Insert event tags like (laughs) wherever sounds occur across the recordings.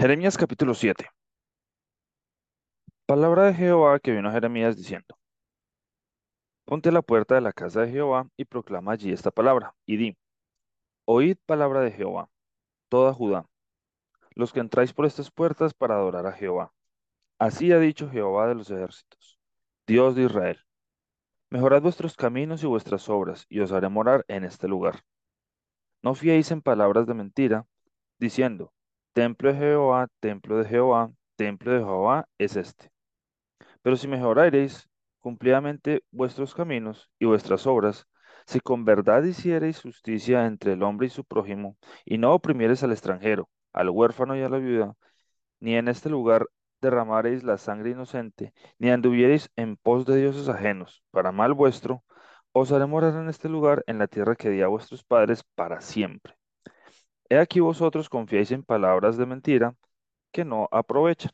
Jeremías capítulo 7. Palabra de Jehová que vino a Jeremías diciendo, Ponte la puerta de la casa de Jehová y proclama allí esta palabra, y di, Oíd palabra de Jehová, toda Judá, los que entráis por estas puertas para adorar a Jehová. Así ha dicho Jehová de los ejércitos, Dios de Israel. Mejorad vuestros caminos y vuestras obras, y os haré morar en este lugar. No fiéis en palabras de mentira, diciendo, Templo de Jehová, templo de Jehová, templo de Jehová es este. Pero si mejorareis cumplidamente vuestros caminos y vuestras obras, si con verdad hiciereis justicia entre el hombre y su prójimo, y no oprimiereis al extranjero, al huérfano y a la viuda, ni en este lugar derramareis la sangre inocente, ni anduviereis en pos de dioses ajenos, para mal vuestro, os haré morar en este lugar, en la tierra que di a vuestros padres para siempre. He aquí vosotros confiáis en palabras de mentira que no aprovechan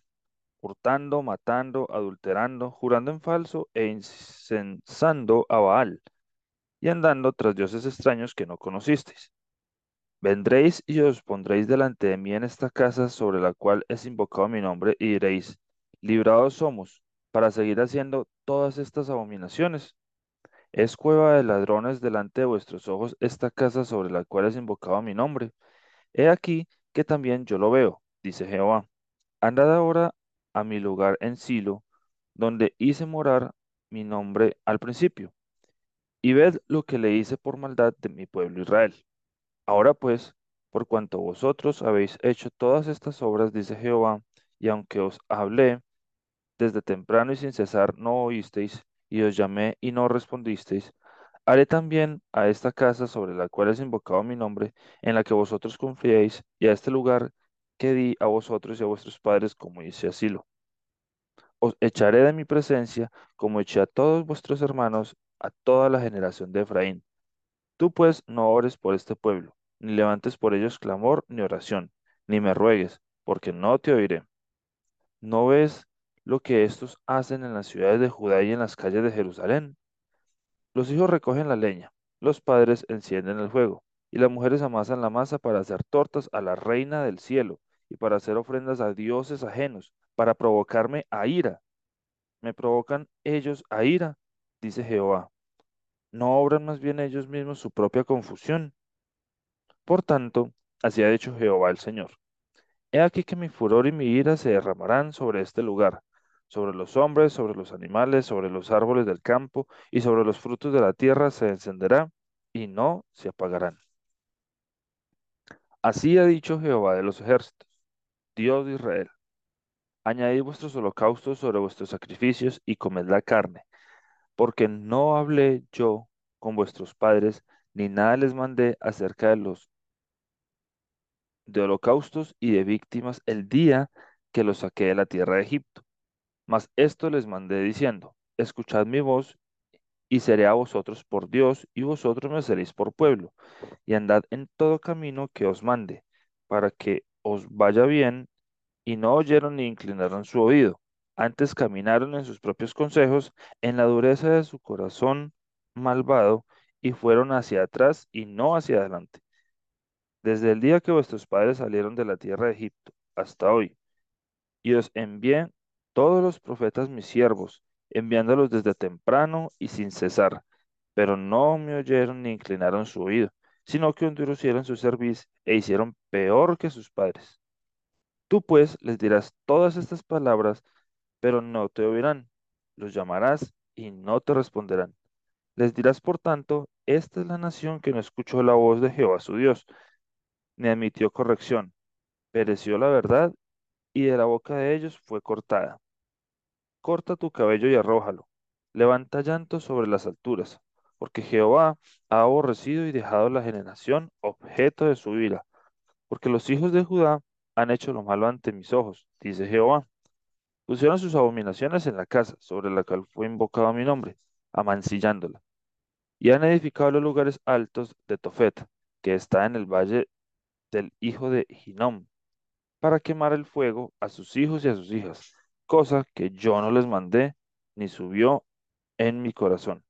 hurtando, matando, adulterando, jurando en falso e incensando a Baal, y andando tras dioses extraños que no conocisteis. Vendréis y os pondréis delante de mí en esta casa sobre la cual es invocado mi nombre, y diréis, librados somos, para seguir haciendo todas estas abominaciones. Es cueva de ladrones delante de vuestros ojos esta casa sobre la cual es invocado mi nombre. He aquí que también yo lo veo, dice Jehová. Andad ahora a mi lugar en Silo, donde hice morar mi nombre al principio, y ved lo que le hice por maldad de mi pueblo Israel. Ahora pues, por cuanto vosotros habéis hecho todas estas obras, dice Jehová, y aunque os hablé desde temprano y sin cesar no oísteis, y os llamé y no respondisteis, haré también a esta casa sobre la cual es invocado mi nombre, en la que vosotros confiéis, y a este lugar que di a vosotros y a vuestros padres, como hice asilo. Os echaré de mi presencia, como eché a todos vuestros hermanos, a toda la generación de Efraín. Tú pues no ores por este pueblo, ni levantes por ellos clamor ni oración, ni me ruegues, porque no te oiré. ¿No ves lo que estos hacen en las ciudades de Judá y en las calles de Jerusalén? Los hijos recogen la leña, los padres encienden el fuego, y las mujeres amasan la masa para hacer tortas a la reina del cielo y para hacer ofrendas a dioses ajenos, para provocarme a ira. Me provocan ellos a ira, dice Jehová. ¿No obran más bien ellos mismos su propia confusión? Por tanto, así ha dicho Jehová el Señor. He aquí que mi furor y mi ira se derramarán sobre este lugar, sobre los hombres, sobre los animales, sobre los árboles del campo y sobre los frutos de la tierra se encenderá y no se apagarán. Así ha dicho Jehová de los ejércitos, Dios de Israel. Añadid vuestros holocaustos sobre vuestros sacrificios y comed la carne, porque no hablé yo con vuestros padres, ni nada les mandé acerca de los de holocaustos y de víctimas el día que los saqué de la tierra de Egipto. Mas esto les mandé diciendo, escuchad mi voz y seré a vosotros por Dios y vosotros me seréis por pueblo, y andad en todo camino que os mande, para que os vaya bien, y no oyeron ni inclinaron su oído, antes caminaron en sus propios consejos, en la dureza de su corazón malvado, y fueron hacia atrás y no hacia adelante. Desde el día que vuestros padres salieron de la tierra de Egipto hasta hoy, y os envié todos los profetas mis siervos, enviándolos desde temprano y sin cesar, pero no me oyeron ni inclinaron su oído, sino que endurecieron su cerviz e hicieron peor que sus padres. Tú pues les dirás todas estas palabras, pero no te oirán. Los llamarás y no te responderán. Les dirás, por tanto, esta es la nación que no escuchó la voz de Jehová su Dios, ni admitió corrección. Pereció la verdad y de la boca de ellos fue cortada. Corta tu cabello y arrójalo. Levanta llanto sobre las alturas, porque Jehová ha aborrecido y dejado la generación objeto de su ira, porque los hijos de Judá han hecho lo malo ante mis ojos, dice Jehová. Pusieron sus abominaciones en la casa sobre la cual fue invocado mi nombre, amancillándola. Y han edificado los lugares altos de Tofet, que está en el valle del hijo de Ginom, para quemar el fuego a sus hijos y a sus hijas, cosa que yo no les mandé, ni subió en mi corazón.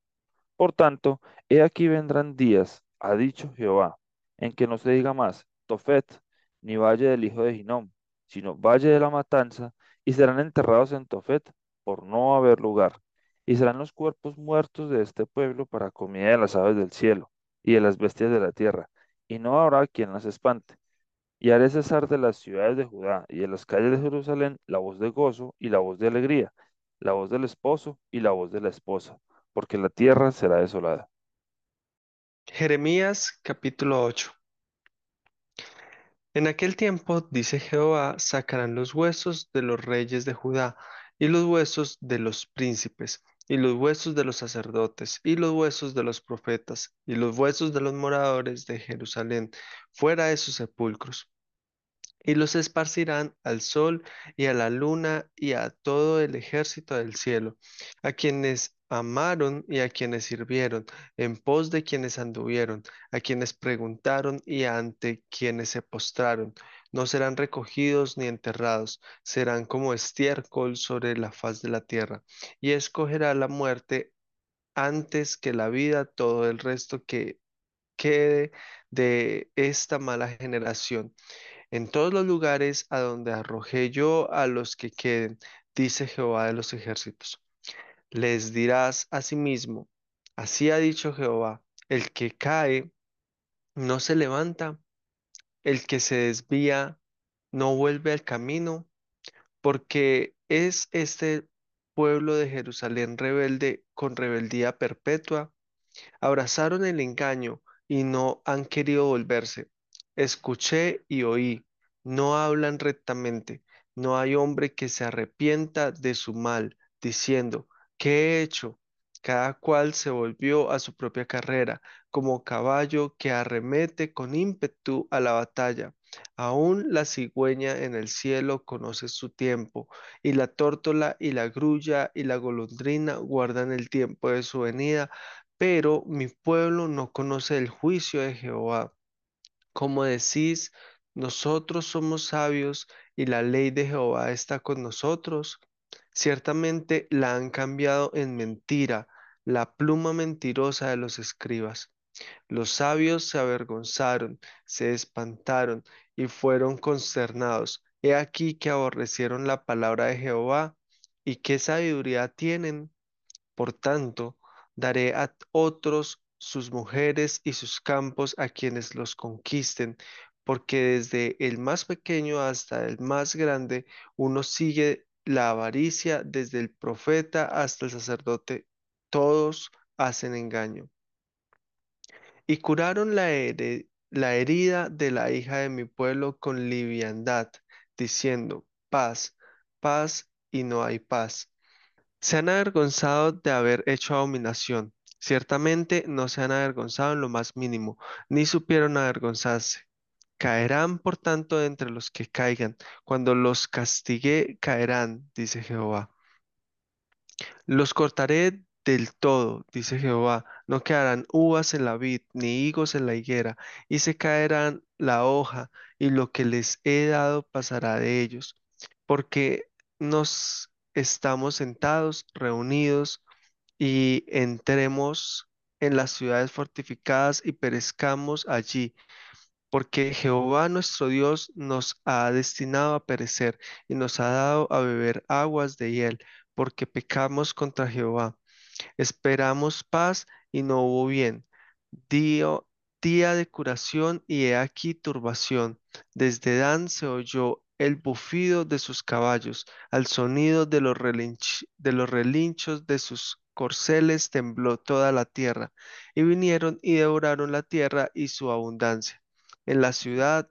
Por tanto, he aquí vendrán días, ha dicho Jehová, en que no se diga más Tofet, ni valle del hijo de Ginom, sino valle de la matanza, y serán enterrados en Tofet por no haber lugar. Y serán los cuerpos muertos de este pueblo para comida de las aves del cielo y de las bestias de la tierra, y no habrá quien las espante. Y haré cesar de las ciudades de Judá y de las calles de Jerusalén la voz de gozo y la voz de alegría, la voz del esposo y la voz de la esposa, porque la tierra será desolada. Jeremías capítulo 8. En aquel tiempo, dice Jehová, sacarán los huesos de los reyes de Judá, y los huesos de los príncipes, y los huesos de los sacerdotes, y los huesos de los profetas, y los huesos de los moradores de Jerusalén, fuera de sus sepulcros y los esparcirán al sol y a la luna y a todo el ejército del cielo, a quienes amaron y a quienes sirvieron, en pos de quienes anduvieron, a quienes preguntaron y ante quienes se postraron. No serán recogidos ni enterrados, serán como estiércol sobre la faz de la tierra, y escogerá la muerte antes que la vida todo el resto que quede de esta mala generación en todos los lugares a donde arrojé yo a los que queden, dice Jehová de los ejércitos. Les dirás asimismo, así ha dicho Jehová, el que cae no se levanta, el que se desvía no vuelve al camino, porque es este pueblo de Jerusalén rebelde con rebeldía perpetua. Abrazaron el engaño y no han querido volverse. Escuché y oí, no hablan rectamente, no hay hombre que se arrepienta de su mal, diciendo, ¿qué he hecho? Cada cual se volvió a su propia carrera, como caballo que arremete con ímpetu a la batalla. Aún la cigüeña en el cielo conoce su tiempo, y la tórtola y la grulla y la golondrina guardan el tiempo de su venida, pero mi pueblo no conoce el juicio de Jehová. Como decís, nosotros somos sabios y la ley de Jehová está con nosotros. Ciertamente la han cambiado en mentira, la pluma mentirosa de los escribas. Los sabios se avergonzaron, se espantaron y fueron consternados. He aquí que aborrecieron la palabra de Jehová y qué sabiduría tienen. Por tanto, daré a otros sus mujeres y sus campos a quienes los conquisten, porque desde el más pequeño hasta el más grande, uno sigue la avaricia, desde el profeta hasta el sacerdote, todos hacen engaño. Y curaron la, herida de la hija de mi pueblo con liviandad, diciendo, paz, paz, y no hay paz. Se han avergonzado de haber hecho abominación. Ciertamente no se han avergonzado en lo más mínimo, ni supieron avergonzarse. Caerán, por tanto, entre los que caigan. Cuando los castigue, caerán, dice Jehová. Los cortaré del todo, dice Jehová. No quedarán uvas en la vid, ni higos en la higuera, y se caerán la hoja, y lo que les he dado pasará de ellos. Porque nos estamos sentados, reunidos, y entremos en las ciudades fortificadas y perezcamos allí porque Jehová nuestro Dios nos ha destinado a perecer y nos ha dado a beber aguas de hiel, porque pecamos contra Jehová. Esperamos paz y no hubo bien. Día de curación y he aquí turbación. Desde Dan se oyó el bufido de sus caballos, al sonido de los de los relinchos de sus corceles tembló toda la tierra, y vinieron y devoraron la tierra y su abundancia en la ciudad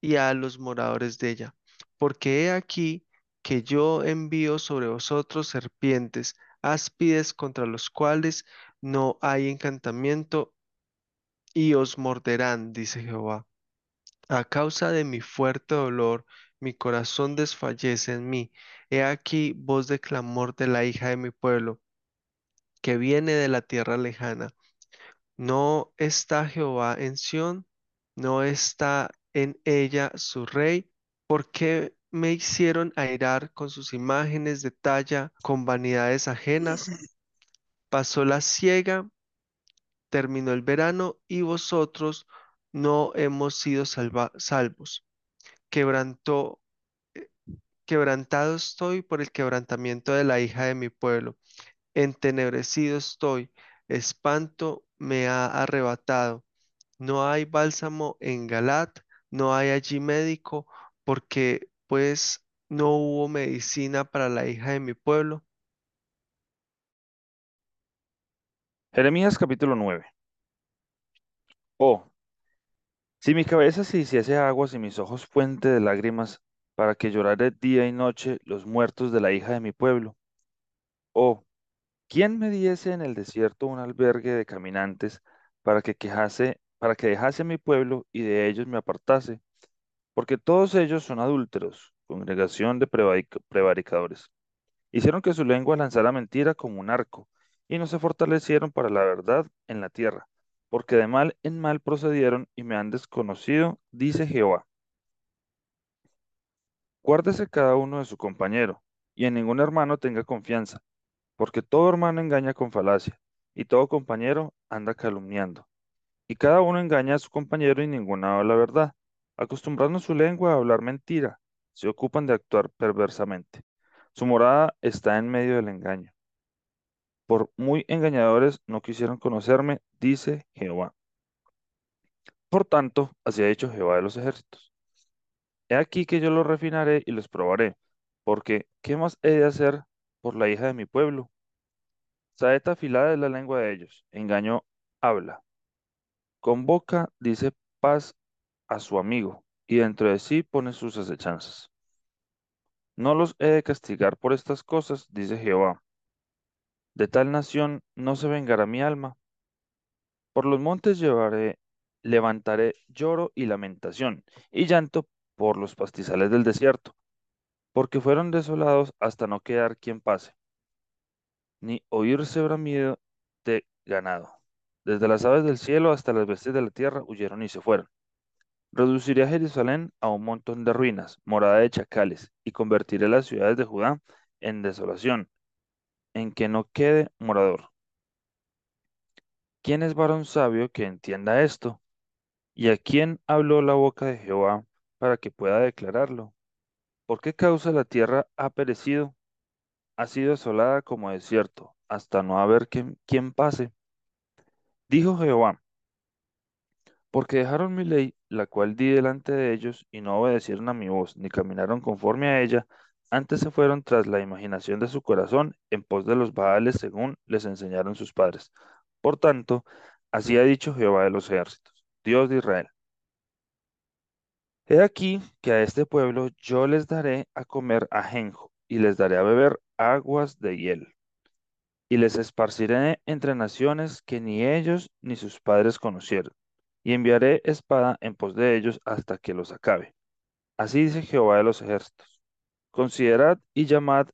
y a los moradores de ella. Porque he aquí que yo envío sobre vosotros serpientes, áspides contra los cuales no hay encantamiento, y os morderán, dice Jehová. A causa de mi fuerte dolor, mi corazón desfallece en mí. He aquí voz de clamor de la hija de mi pueblo, que viene de la tierra lejana. ¿No está Jehová en Sión? ¿No está en ella su rey? ¿Por qué me hicieron airar con sus imágenes de talla, con vanidades ajenas? (laughs) Pasó la siega, terminó el verano y vosotros no hemos sido salva- salvos. Quebrantó quebrantado estoy por el quebrantamiento de la hija de mi pueblo. Entenebrecido estoy, espanto me ha arrebatado. No hay bálsamo en Galat, no hay allí médico, porque pues no hubo medicina para la hija de mi pueblo. Jeremías capítulo 9. Oh, si mi cabeza se hiciese aguas y mis ojos fuente de lágrimas, para que llorare día y noche los muertos de la hija de mi pueblo. Oh, ¿quién me diese en el desierto un albergue de caminantes para que quejase, para que dejase mi pueblo y de ellos me apartase? Porque todos ellos son adúlteros, congregación de prevaric- prevaricadores. Hicieron que su lengua lanzara mentira como un arco, y no se fortalecieron para la verdad en la tierra, porque de mal en mal procedieron y me han desconocido, dice Jehová. Guárdese cada uno de su compañero, y en ningún hermano tenga confianza, porque todo hermano engaña con falacia, y todo compañero anda calumniando. Y cada uno engaña a su compañero y ninguno habla la verdad, acostumbrando su lengua a hablar mentira, se ocupan de actuar perversamente. Su morada está en medio del engaño. Por muy engañadores no quisieron conocerme, dice Jehová. Por tanto, así ha dicho Jehová de los ejércitos. He aquí que yo los refinaré y los probaré, porque ¿qué más he de hacer por la hija de mi pueblo? Saeta afilada es la lengua de ellos, engaño habla. Con boca dice paz a su amigo, y dentro de sí pone sus acechanzas. No los he de castigar por estas cosas, dice Jehová. De tal nación no se vengará mi alma. Por los montes llevaré, levantaré lloro y lamentación, y llanto por los pastizales del desierto, porque fueron desolados hasta no quedar quien pase, ni oírse bramido de ganado. Desde las aves del cielo hasta las bestias de la tierra huyeron y se fueron. Reduciré a Jerusalén a un montón de ruinas, morada de chacales, y convertiré las ciudades de Judá en desolación, en que no quede morador. ¿Quién es varón sabio que entienda esto? ¿Y a quién habló la boca de Jehová para que pueda declararlo? ¿Por qué causa la tierra ha perecido? Ha sido asolada como desierto, hasta no haber quien, quien pase. Dijo Jehová, porque dejaron mi ley, la cual di delante de ellos, y no obedecieron a mi voz, ni caminaron conforme a ella, antes se fueron tras la imaginación de su corazón, en pos de los Baales, según les enseñaron sus padres. Por tanto, así ha dicho Jehová de los ejércitos, Dios de Israel. He aquí que a este pueblo yo les daré a comer ajenjo, y les daré a beber aguas de hiel, y les esparciré entre naciones que ni ellos ni sus padres conocieron, y enviaré espada en pos de ellos hasta que los acabe. Así dice Jehová de los ejércitos. Considerad y llamad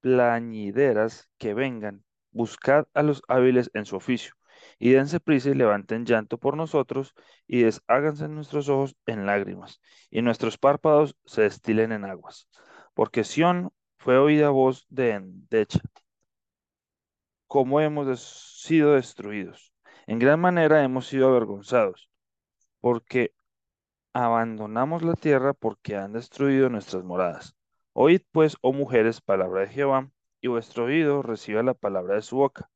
plañideras que vengan, buscad a los hábiles en su oficio, y dense prisa y levanten llanto por nosotros, y desháganse nuestros ojos en lágrimas, y nuestros párpados se destilen en aguas. Porque Sión fue oída voz de endecha, como hemos sido destruidos. En gran manera hemos sido avergonzados, porque abandonamos la tierra porque han destruido nuestras moradas. Oíd pues, oh mujeres, palabra de Jehová, y vuestro oído reciba la palabra de su boca.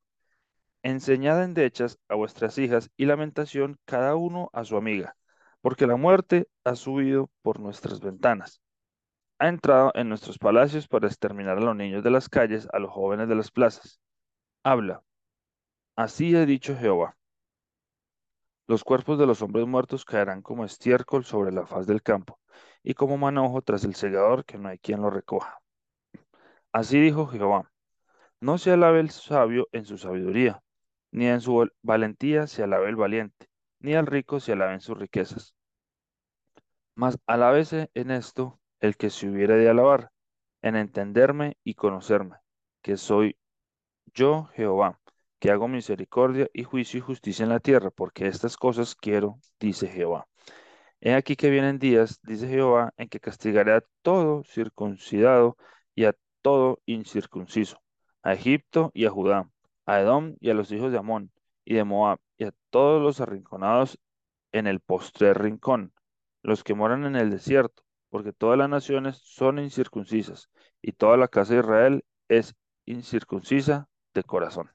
Enseñad endechas a vuestras hijas y lamentación cada uno a su amiga, porque la muerte ha subido por nuestras ventanas. Ha entrado en nuestros palacios para exterminar a los niños de las calles, a los jóvenes de las plazas. Habla. Así ha dicho Jehová. Los cuerpos de los hombres muertos caerán como estiércol sobre la faz del campo, y como manojo tras el segador que no hay quien lo recoja. Así dijo Jehová, no se alabe el sabio en su sabiduría, ni en su val- valentía se alabe el valiente, ni al rico se alaben sus riquezas. Mas alábese en esto el que se hubiere de alabar, en entenderme y conocerme, que soy yo Jehová, que hago misericordia y juicio y justicia en la tierra, porque estas cosas quiero, dice Jehová. He aquí que vienen días, dice Jehová, en que castigaré a todo circuncidado y a todo incircunciso, a Egipto y a Judá, a Edom y a los hijos de Amón y de Moab, y a todos los arrinconados en el postrer rincón, los que moran en el desierto, porque todas las naciones son incircuncisas, y toda la casa de Israel es incircuncisa de corazón.